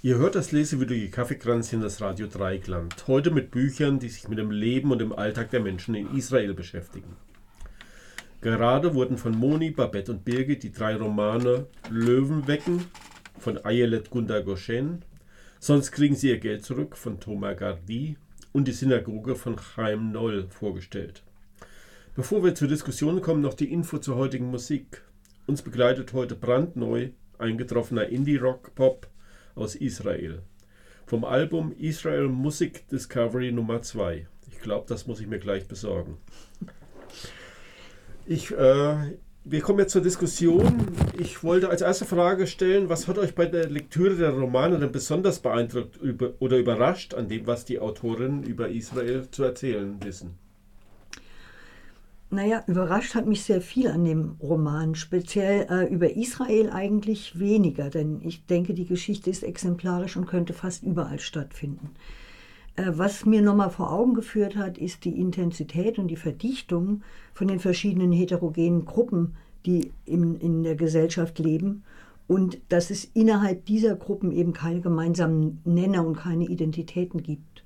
Ihr hört das lesewürdige Kaffeekränzchen das Radio Dreigland. Heute mit Büchern, die sich mit dem Leben und dem Alltag der Menschen in Israel beschäftigen. Gerade wurden von Moni, Babette und Birgit die drei Romane Löwen wecken von Ayelet Gunda Goshen, Sonst kriegen sie ihr Geld zurück von Thomas Gardi und die Synagoge von Chaim Noll vorgestellt. Bevor wir zur Diskussion kommen, noch die Info zur heutigen Musik. Uns begleitet heute brandneu eingetroffener Indie-Rock-Pop aus Israel. Vom Album Israel Music Discovery Nummer 2. Ich glaube, das muss ich mir gleich besorgen. Ich, äh, wir kommen jetzt zur Diskussion. Ich wollte als erste Frage stellen, was hat euch bei der Lektüre der Romane denn besonders beeindruckt oder überrascht an dem, was die Autorinnen über Israel zu erzählen wissen? Naja, überrascht hat mich sehr viel an dem Roman, speziell äh, über Israel eigentlich weniger, denn ich denke, die Geschichte ist exemplarisch und könnte fast überall stattfinden. Äh, was mir nochmal vor Augen geführt hat, ist die Intensität und die Verdichtung von den verschiedenen heterogenen Gruppen, die in, in der Gesellschaft leben und dass es innerhalb dieser Gruppen eben keine gemeinsamen Nenner und keine Identitäten gibt.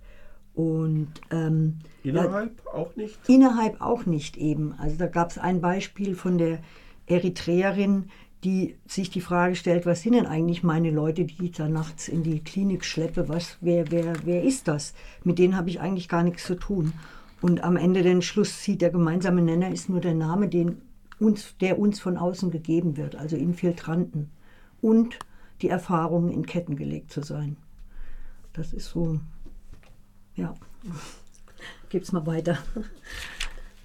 Und ähm, innerhalb ja, auch nicht? Innerhalb auch nicht eben. Also da gab es ein Beispiel von der Eritreerin, die sich die Frage stellt, was sind denn eigentlich meine Leute, die ich da nachts in die Klinik schleppe? Was, wer, wer, wer ist das? Mit denen habe ich eigentlich gar nichts zu tun. Und am Ende den Schluss zieht der gemeinsame Nenner ist nur der Name, den uns, der uns von außen gegeben wird, also Infiltranten. Und die Erfahrung, in Ketten gelegt zu sein. Das ist so ja, gib's mal weiter.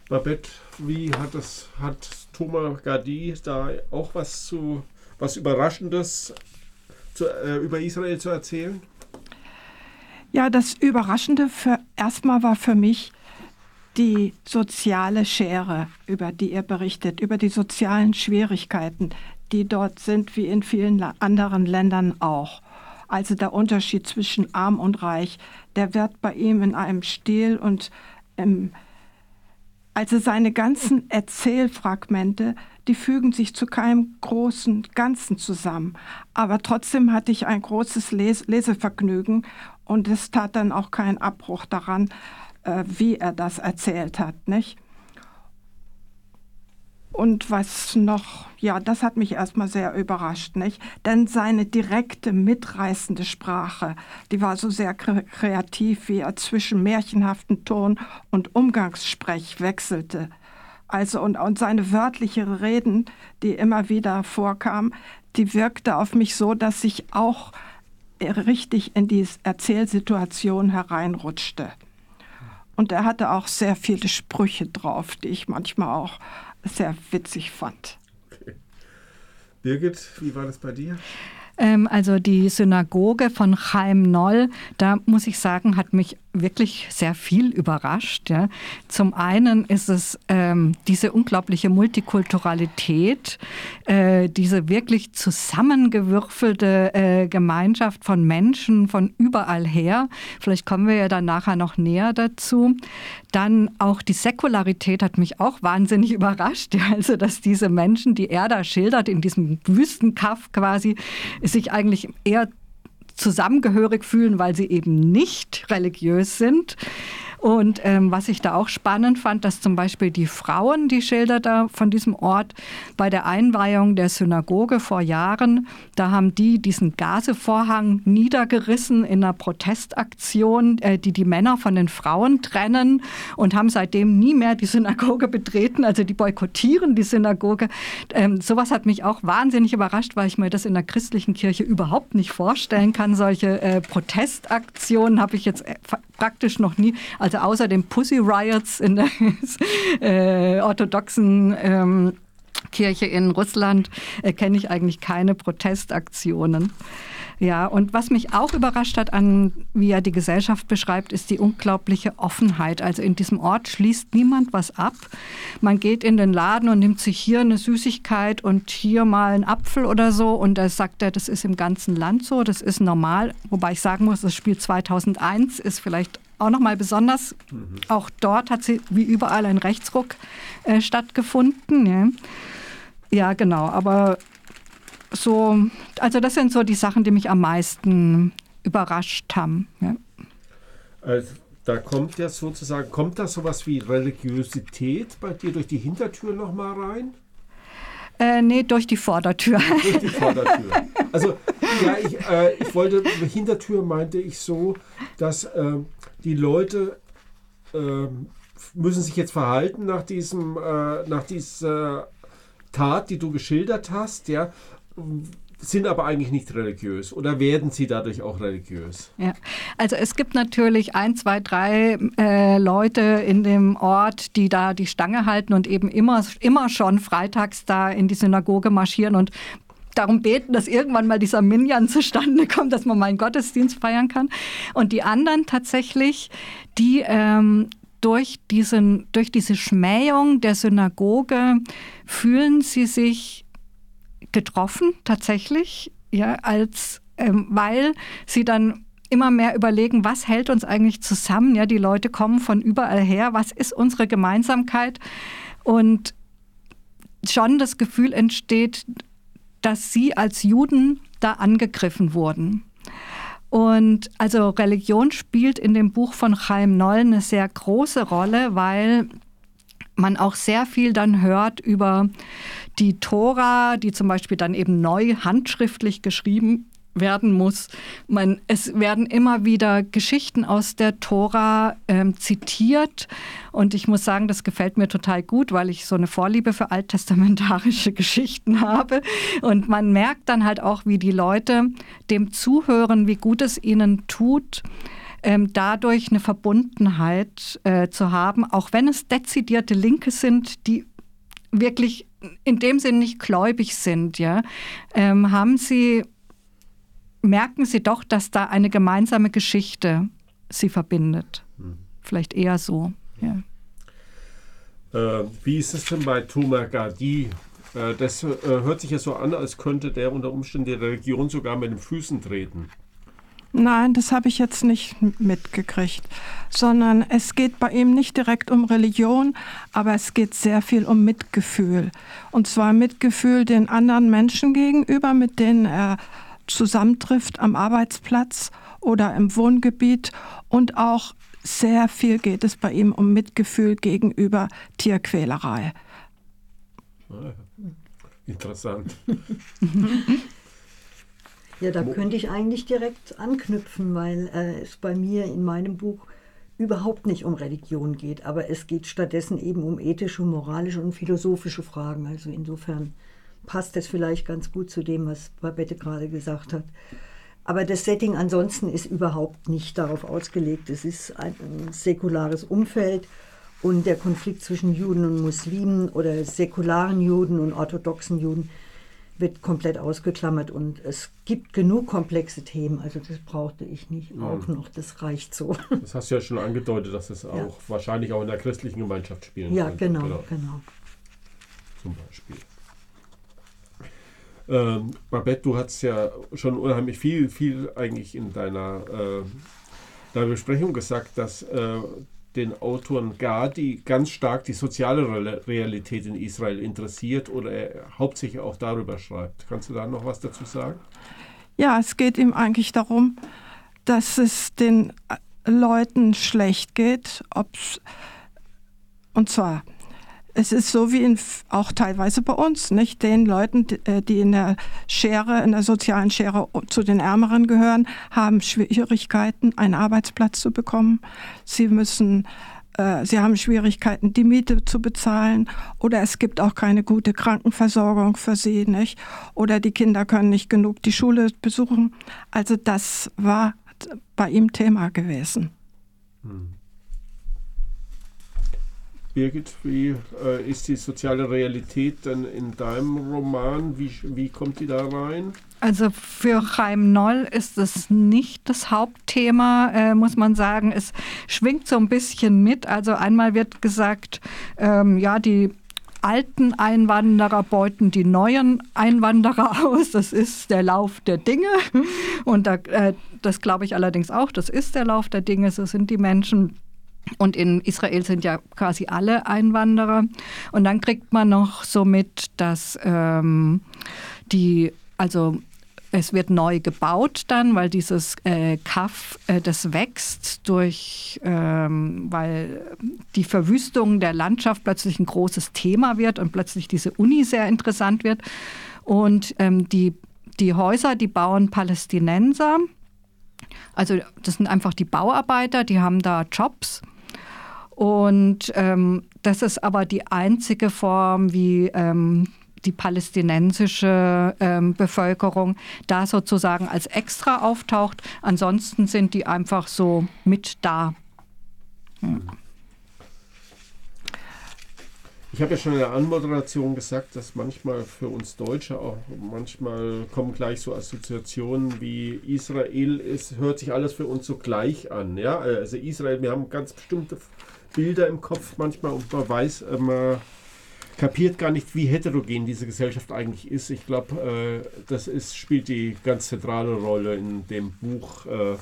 Babette, wie hat das, hat Thomas Gardi da auch was zu, was Überraschendes zu, äh, über Israel zu erzählen? Ja, das Überraschende für erstmal war für mich die soziale Schere, über die er berichtet, über die sozialen Schwierigkeiten, die dort sind, wie in vielen anderen Ländern auch. Also der Unterschied zwischen arm und reich, der wird bei ihm in einem Stil und im, also seine ganzen Erzählfragmente, die fügen sich zu keinem großen Ganzen zusammen. Aber trotzdem hatte ich ein großes Les Lesevergnügen und es tat dann auch keinen Abbruch daran, äh, wie er das erzählt hat, nicht? Und was noch, ja, das hat mich erstmal sehr überrascht, nicht? Denn seine direkte, mitreißende Sprache, die war so sehr kreativ, wie er zwischen märchenhaften Ton und Umgangssprech wechselte. Also und, und seine wörtliche Reden, die immer wieder vorkam, die wirkte auf mich so, dass ich auch richtig in die Erzählsituation hereinrutschte. Und er hatte auch sehr viele Sprüche drauf, die ich manchmal auch sehr witzig fand. Okay. Birgit, wie war das bei dir? Ähm, also die Synagoge von Chaim Noll, da muss ich sagen, hat mich wirklich sehr viel überrascht. Ja. Zum einen ist es ähm, diese unglaubliche Multikulturalität, äh, diese wirklich zusammengewürfelte äh, Gemeinschaft von Menschen von überall her. Vielleicht kommen wir ja dann nachher noch näher dazu. Dann auch die Säkularität hat mich auch wahnsinnig überrascht. Ja. Also, dass diese Menschen, die er da schildert, in diesem Wüstenkaff quasi, sich eigentlich eher zusammengehörig fühlen, weil sie eben nicht religiös sind. Und ähm, was ich da auch spannend fand, dass zum Beispiel die Frauen, die Schilder da von diesem Ort bei der Einweihung der Synagoge vor Jahren, da haben die diesen Gasevorhang niedergerissen in einer Protestaktion, äh, die die Männer von den Frauen trennen und haben seitdem nie mehr die Synagoge betreten. Also die boykottieren die Synagoge. Ähm, sowas hat mich auch wahnsinnig überrascht, weil ich mir das in der christlichen Kirche überhaupt nicht vorstellen kann. Solche äh, Protestaktionen habe ich jetzt äh, praktisch noch nie. Also außer den Pussy Riots in der äh, orthodoxen ähm, Kirche in Russland äh, kenne ich eigentlich keine Protestaktionen. Ja, und was mich auch überrascht hat an, wie er die Gesellschaft beschreibt, ist die unglaubliche Offenheit. Also in diesem Ort schließt niemand was ab. Man geht in den Laden und nimmt sich hier eine Süßigkeit und hier mal einen Apfel oder so. Und da sagt er, das ist im ganzen Land so, das ist normal. Wobei ich sagen muss, das Spiel 2001 ist vielleicht auch nochmal besonders. Mhm. Auch dort hat sie wie überall ein Rechtsruck äh, stattgefunden. Ja. ja, genau. Aber so, also das sind so die Sachen, die mich am meisten überrascht haben. Ja. Also, da kommt ja sozusagen, kommt da sowas wie Religiosität bei dir durch die Hintertür nochmal rein? Äh, nee, durch die Vordertür. Durch die Vordertür. Also, ja, ich, äh, ich wollte, Hintertür meinte ich so, dass äh, die Leute ähm, müssen sich jetzt verhalten nach diesem, äh, nach dieser Tat, die du geschildert hast, ja, sind aber eigentlich nicht religiös oder werden sie dadurch auch religiös? Ja, also es gibt natürlich ein, zwei, drei äh, Leute in dem Ort, die da die Stange halten und eben immer, immer schon freitags da in die Synagoge marschieren und darum beten, dass irgendwann mal dieser Minyan zustande kommt, dass man mal einen Gottesdienst feiern kann. Und die anderen tatsächlich, die ähm, durch, diesen, durch diese Schmähung der Synagoge fühlen sie sich getroffen, tatsächlich, ja, als, ähm, weil sie dann immer mehr überlegen, was hält uns eigentlich zusammen? Ja, die Leute kommen von überall her. Was ist unsere Gemeinsamkeit? Und schon das Gefühl entsteht, dass sie als Juden da angegriffen wurden. Und also Religion spielt in dem Buch von Chaim Noll eine sehr große Rolle, weil man auch sehr viel dann hört über die Tora, die zum Beispiel dann eben neu handschriftlich geschrieben werden muss. Man, es werden immer wieder Geschichten aus der Tora ähm, zitiert und ich muss sagen, das gefällt mir total gut, weil ich so eine Vorliebe für alttestamentarische Geschichten habe und man merkt dann halt auch, wie die Leute dem zuhören, wie gut es ihnen tut, ähm, dadurch eine Verbundenheit äh, zu haben, auch wenn es dezidierte Linke sind, die wirklich in dem Sinn nicht gläubig sind, ja, ähm, haben sie, merken sie doch, dass da eine gemeinsame Geschichte sie verbindet. Hm. Vielleicht eher so, ja. Äh, wie ist es denn bei Thomas Gardi? Äh, das äh, hört sich ja so an, als könnte der unter Umständen die Religion sogar mit den Füßen treten. Nein, das habe ich jetzt nicht mitgekriegt, sondern es geht bei ihm nicht direkt um Religion, aber es geht sehr viel um Mitgefühl. Und zwar Mitgefühl den anderen Menschen gegenüber, mit denen er zusammentrifft am Arbeitsplatz oder im Wohngebiet. Und auch sehr viel geht es bei ihm um Mitgefühl gegenüber Tierquälerei. Interessant. Ja, da könnte ich eigentlich direkt anknüpfen, weil äh, es bei mir in meinem Buch überhaupt nicht um Religion geht, aber es geht stattdessen eben um ethische, moralische und philosophische Fragen. Also insofern passt es vielleicht ganz gut zu dem, was Babette gerade gesagt hat. Aber das Setting ansonsten ist überhaupt nicht darauf ausgelegt. Es ist ein, ein säkulares Umfeld und der Konflikt zwischen Juden und Muslimen oder säkularen Juden und orthodoxen Juden wird komplett ausgeklammert und es gibt genug komplexe Themen, also das brauchte ich nicht mhm. auch noch, das reicht so. Das hast du ja schon angedeutet, dass es auch ja. wahrscheinlich auch in der christlichen Gemeinschaft spielen Ja, genau, genau, genau. Zum Beispiel. Ähm, Babette, du hast ja schon unheimlich viel, viel eigentlich in deiner, äh, deiner Besprechung gesagt, dass äh, den Autoren Gadi ganz stark die soziale Realität in Israel interessiert oder er hauptsächlich auch darüber schreibt. Kannst du da noch was dazu sagen? Ja, es geht ihm eigentlich darum, dass es den Leuten schlecht geht, ob's, und zwar es ist so wie in, auch teilweise bei uns, nicht? Den Leuten, äh, die in der Schere, in der sozialen Schere zu den Ärmeren gehören, haben Schwierigkeiten, einen Arbeitsplatz zu bekommen. Sie müssen äh, Sie haben Schwierigkeiten, die Miete zu bezahlen oder es gibt auch keine gute Krankenversorgung für sie, nicht? Oder die Kinder können nicht genug die Schule besuchen. Also das war bei ihm Thema gewesen. Hm. Birgit, wie äh, ist die soziale Realität denn in deinem Roman? Wie, wie kommt die da rein? Also für Chaim Noll ist es nicht das Hauptthema, äh, muss man sagen. Es schwingt so ein bisschen mit. Also einmal wird gesagt, ähm, ja, die alten Einwanderer beuten die neuen Einwanderer aus. Das ist der Lauf der Dinge. Und da, äh, das glaube ich allerdings auch, das ist der Lauf der Dinge. So sind die Menschen und in Israel sind ja quasi alle Einwanderer. Und dann kriegt man noch so mit, dass ähm, die also es wird neu gebaut dann, weil dieses äh, Kaff, äh, das wächst durch, ähm, weil die Verwüstung der Landschaft plötzlich ein großes Thema wird und plötzlich diese Uni sehr interessant wird. Und ähm, die, die Häuser, die bauen Palästinenser. Also das sind einfach die Bauarbeiter, die haben da Jobs. Und ähm, das ist aber die einzige Form, wie ähm, die palästinensische ähm, Bevölkerung da sozusagen als extra auftaucht. Ansonsten sind die einfach so mit da. Ja. Ich habe ja schon in der Anmoderation gesagt, dass manchmal für uns Deutsche auch manchmal kommen gleich so Assoziationen wie Israel. Es hört sich alles für uns so gleich an. Ja? Also Israel, wir haben ganz bestimmte Bilder im Kopf manchmal und man weiß, äh, man kapiert gar nicht, wie heterogen diese Gesellschaft eigentlich ist. Ich glaube, äh, das ist, spielt die ganz zentrale Rolle in dem Buch. Äh,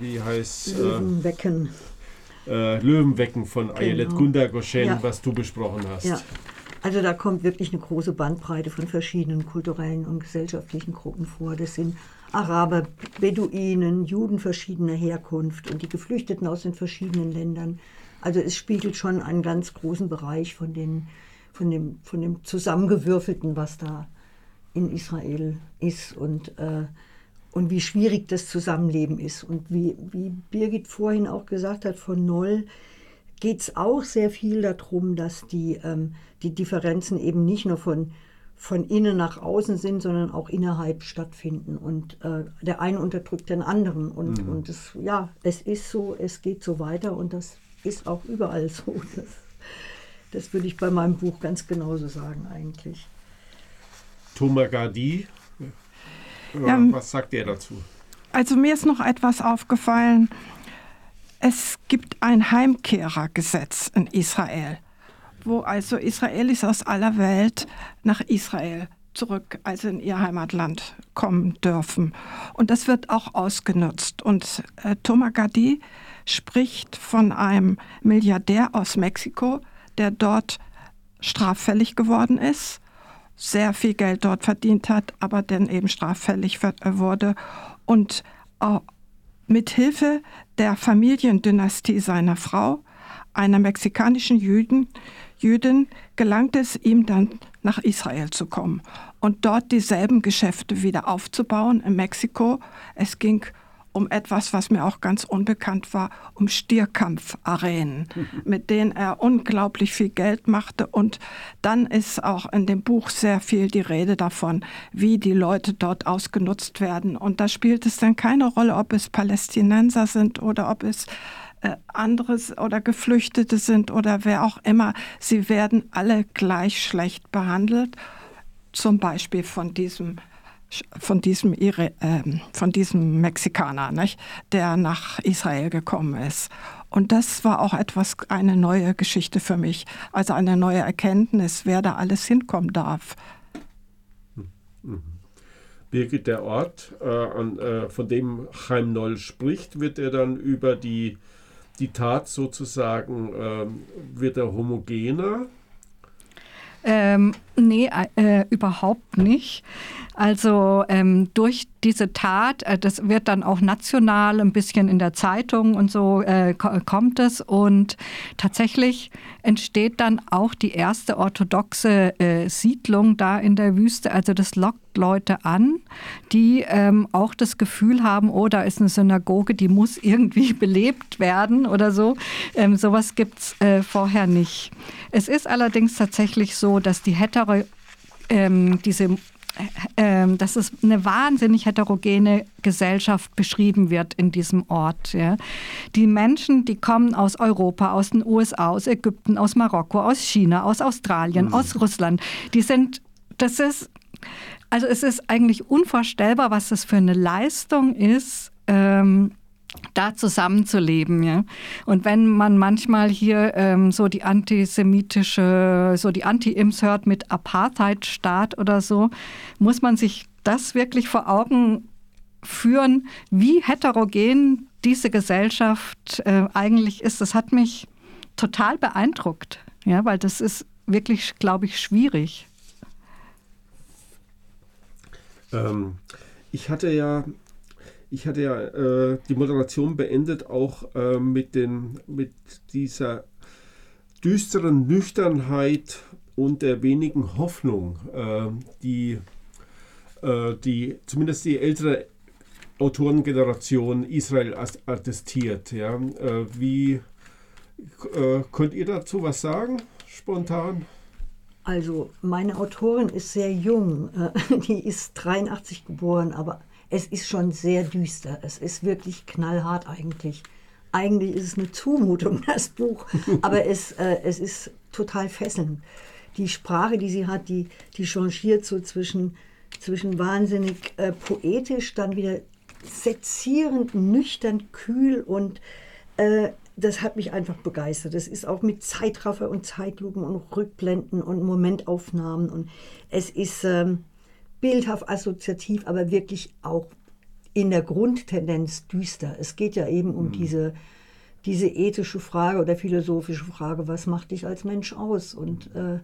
wie heißt Löwenwecken. Äh, Löwenwecken von genau. Ayelet Gunda Goshen, ja. was du besprochen hast. Ja. Also da kommt wirklich eine große Bandbreite von verschiedenen kulturellen und gesellschaftlichen Gruppen vor. Das sind Araber, Beduinen, Juden verschiedener Herkunft und die Geflüchteten aus den verschiedenen Ländern. Also es spiegelt schon einen ganz großen Bereich von, den, von, dem, von dem Zusammengewürfelten, was da in Israel ist und, äh, und wie schwierig das Zusammenleben ist. Und wie, wie Birgit vorhin auch gesagt hat, von Noll geht es auch sehr viel darum, dass die, ähm, die Differenzen eben nicht nur von, von innen nach außen sind, sondern auch innerhalb stattfinden. Und äh, der eine unterdrückt den anderen. Und, mhm. und es, ja, es ist so, es geht so weiter und das ist auch überall so. Das, das würde ich bei meinem Buch ganz genauso sagen eigentlich. Thomas Gardi, ja, was sagt er dazu? Also mir ist noch etwas aufgefallen. Es gibt ein Heimkehrergesetz in Israel, wo also Israelis aus aller Welt nach Israel zurück, also in ihr Heimatland kommen dürfen. Und das wird auch ausgenutzt. Und äh, Thomas Gadi spricht von einem Milliardär aus Mexiko, der dort straffällig geworden ist, sehr viel Geld dort verdient hat, aber dann eben straffällig wurde und mit Hilfe der Familiendynastie seiner Frau, einer mexikanischen Jüdin, Jüdin, gelangt es ihm dann nach Israel zu kommen und dort dieselben Geschäfte wieder aufzubauen in Mexiko. Es ging um etwas, was mir auch ganz unbekannt war, um Stierkampfarenen, mit denen er unglaublich viel Geld machte. Und dann ist auch in dem Buch sehr viel die Rede davon, wie die Leute dort ausgenutzt werden. Und da spielt es dann keine Rolle, ob es Palästinenser sind oder ob es äh, anderes oder Geflüchtete sind oder wer auch immer. Sie werden alle gleich schlecht behandelt. Zum Beispiel von diesem von diesem, äh, von diesem Mexikaner, nicht? der nach Israel gekommen ist. Und das war auch etwas, eine neue Geschichte für mich, also eine neue Erkenntnis, wer da alles hinkommen darf. Mhm. Birgit, der Ort, äh, an, äh, von dem Chaim Noll spricht, wird er dann über die, die Tat sozusagen, ähm, wird er homogener? Ähm, nee, äh, überhaupt nicht. Also ähm, durch diese Tat, äh, das wird dann auch national ein bisschen in der Zeitung und so äh, kommt es. Und tatsächlich entsteht dann auch die erste orthodoxe äh, Siedlung da in der Wüste. Also das lockt Leute an, die ähm, auch das Gefühl haben, oh, da ist eine Synagoge, die muss irgendwie belebt werden oder so. Ähm, sowas gibt es äh, vorher nicht. Es ist allerdings tatsächlich so, dass die hetero ähm, diese ähm, dass es eine wahnsinnig heterogene Gesellschaft beschrieben wird in diesem Ort. Ja. Die Menschen, die kommen aus Europa, aus den USA, aus Ägypten, aus Marokko, aus China, aus Australien, mhm. aus Russland, die sind, das ist, also es ist eigentlich unvorstellbar, was das für eine Leistung ist, ähm, da zusammenzuleben. Ja? Und wenn man manchmal hier ähm, so die antisemitische, so die Anti-Ims hört mit Apartheidstaat oder so, muss man sich das wirklich vor Augen führen, wie heterogen diese Gesellschaft äh, eigentlich ist. Das hat mich total beeindruckt, ja, weil das ist wirklich, glaube ich, schwierig. Ähm, ich hatte ja, ich hatte ja äh, die Moderation beendet auch äh, mit, den, mit dieser düsteren Nüchternheit und der wenigen Hoffnung, äh, die, die zumindest die ältere Autorengeneration Israel attestiert. Ja? Äh, wie äh, könnt ihr dazu was sagen, spontan? Also meine Autorin ist sehr jung, äh, die ist 83 geboren, aber es ist schon sehr düster. Es ist wirklich knallhart eigentlich. Eigentlich ist es eine Zumutung, das Buch, aber es, äh, es ist total fesselnd. Die Sprache, die sie hat, die, die changiert so zwischen, zwischen wahnsinnig äh, poetisch, dann wieder sezierend, nüchtern, kühl und äh, das hat mich einfach begeistert. Das ist auch mit Zeitraffer und Zeitlupen und Rückblenden und Momentaufnahmen und es ist ähm, bildhaft assoziativ, aber wirklich auch in der Grundtendenz düster. Es geht ja eben um mhm. diese, diese ethische Frage oder philosophische Frage, was macht dich als Mensch aus? Und äh,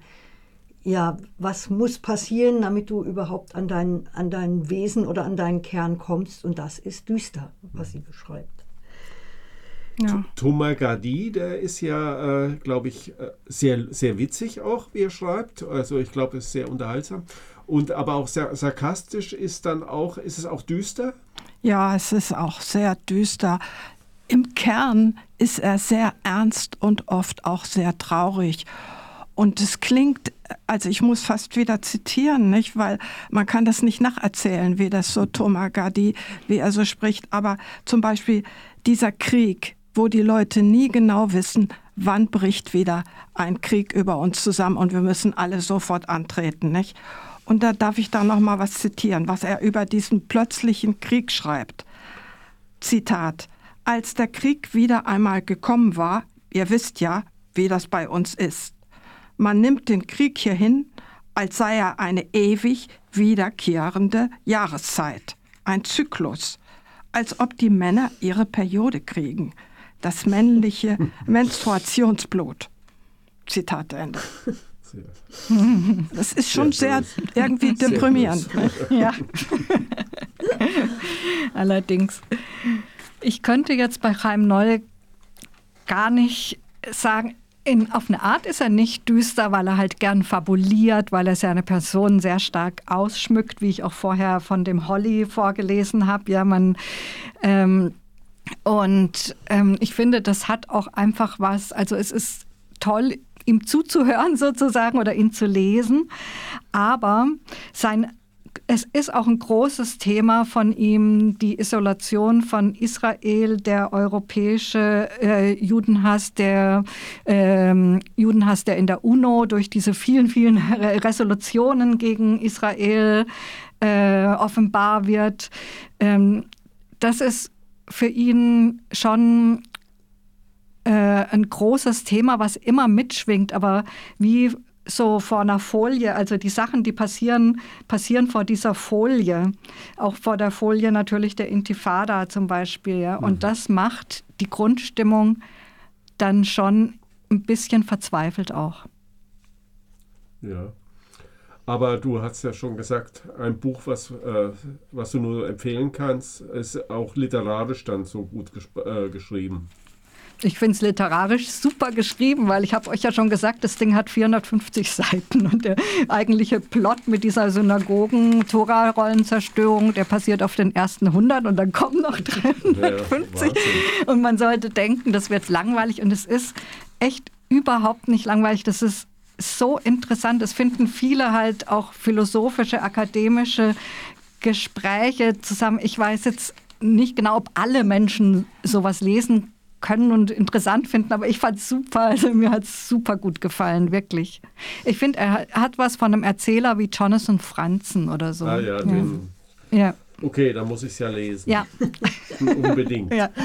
ja, was muss passieren, damit du überhaupt an dein, an dein Wesen oder an deinen Kern kommst? Und das ist düster, was sie beschreibt. Ja. Thomas Gardi, der ist ja, äh, glaube ich, äh, sehr, sehr witzig auch, wie er schreibt. Also ich glaube, es ist sehr unterhaltsam. Und aber auch sehr sarkastisch ist dann auch, ist es auch düster? Ja, es ist auch sehr düster. Im Kern ist er sehr ernst und oft auch sehr traurig. Und es klingt, also ich muss fast wieder zitieren, nicht? weil man kann das nicht nacherzählen, wie das so Thomas Gardi, wie er so spricht. Aber zum Beispiel dieser Krieg, wo die Leute nie genau wissen, wann bricht wieder ein Krieg über uns zusammen und wir müssen alle sofort antreten, nicht? Und da darf ich da noch mal was zitieren, was er über diesen plötzlichen Krieg schreibt. Zitat: Als der Krieg wieder einmal gekommen war, ihr wisst ja, wie das bei uns ist. Man nimmt den Krieg hierhin, als sei er eine ewig wiederkehrende Jahreszeit, ein Zyklus, als ob die Männer ihre Periode kriegen, das männliche Menstruationsblut. Zitat Ende. Das ist schon sehr, sehr irgendwie deprimierend. ja. Allerdings. Ich könnte jetzt bei Chaim Noll gar nicht sagen, in, auf eine Art ist er nicht düster, weil er halt gern fabuliert, weil er seine Person sehr stark ausschmückt, wie ich auch vorher von dem Holly vorgelesen habe. Ja, man ähm, und ähm, ich finde, das hat auch einfach was. Also es ist toll, ihm zuzuhören sozusagen oder ihn zu lesen, aber sein es ist auch ein großes Thema von ihm, die Isolation von Israel, der europäische äh, Judenhass, der ähm, Judenhass, der in der UNO durch diese vielen, vielen Resolutionen gegen Israel äh, offenbar wird. Ähm, das ist für ihn schon äh, ein großes Thema, was immer mitschwingt, aber wie so vor einer Folie, also die Sachen, die passieren, passieren vor dieser Folie, auch vor der Folie natürlich der Intifada zum Beispiel. Ja? Und mhm. das macht die Grundstimmung dann schon ein bisschen verzweifelt auch. Ja. Aber du hast ja schon gesagt, ein Buch, was, äh, was du nur empfehlen kannst, ist auch literarisch dann so gut äh, geschrieben. Ich finde es literarisch super geschrieben, weil ich habe euch ja schon gesagt, das Ding hat 450 Seiten und der eigentliche Plot mit dieser Synagogen-Tora-Rollenzerstörung, der passiert auf den ersten 100 und dann kommen noch 350. Ja, und man sollte denken, das wird langweilig und es ist echt überhaupt nicht langweilig. Das ist so interessant. Es finden viele halt auch philosophische, akademische Gespräche zusammen. Ich weiß jetzt nicht genau, ob alle Menschen sowas lesen können und interessant finden, aber ich fand es super, also mir hat es super gut gefallen, wirklich. Ich finde, er hat was von einem Erzähler wie Jonathan Franzen oder so. Ah ja, den, ja. Okay, dann muss ich es ja lesen. Ja. Unbedingt. Ja.